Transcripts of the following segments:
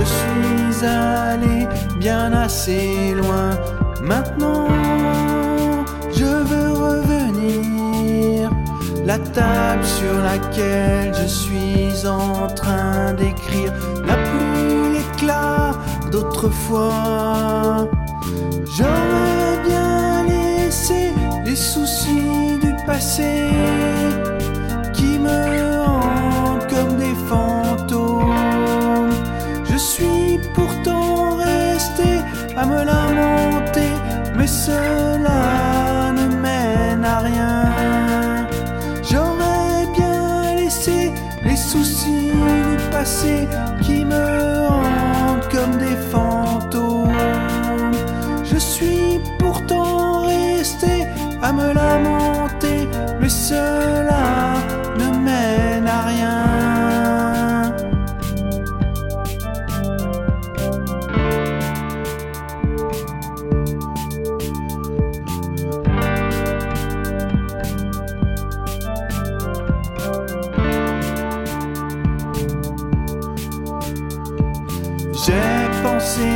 suis allé bien assez loin. Maintenant, je veux revenir. La table sur laquelle je suis en train d'écrire n'a plus l'éclat d'autrefois. J'aurais bien laissé les soucis du passé suis pourtant resté à me lamenter, mais cela ne mène à rien. J'aurais bien laissé les soucis du passé qui me hantent comme des fantômes. Je suis pourtant resté à me lamenter, mais cela J'ai pensé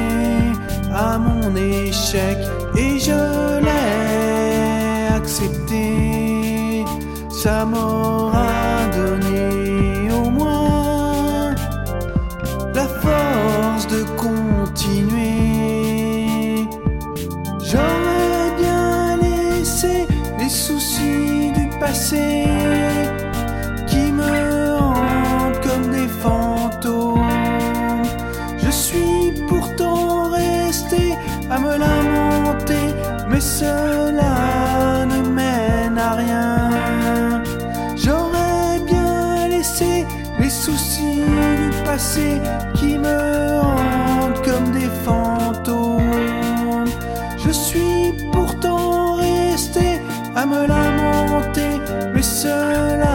à mon échec et je l'ai accepté. Ça m'aura donné au moins la force de continuer. J'aurais bien laissé les soucis du passé cela ne mène à rien. J'aurais bien laissé les soucis du passé qui me hantent comme des fantômes. Je suis pourtant resté à me lamenter, mais cela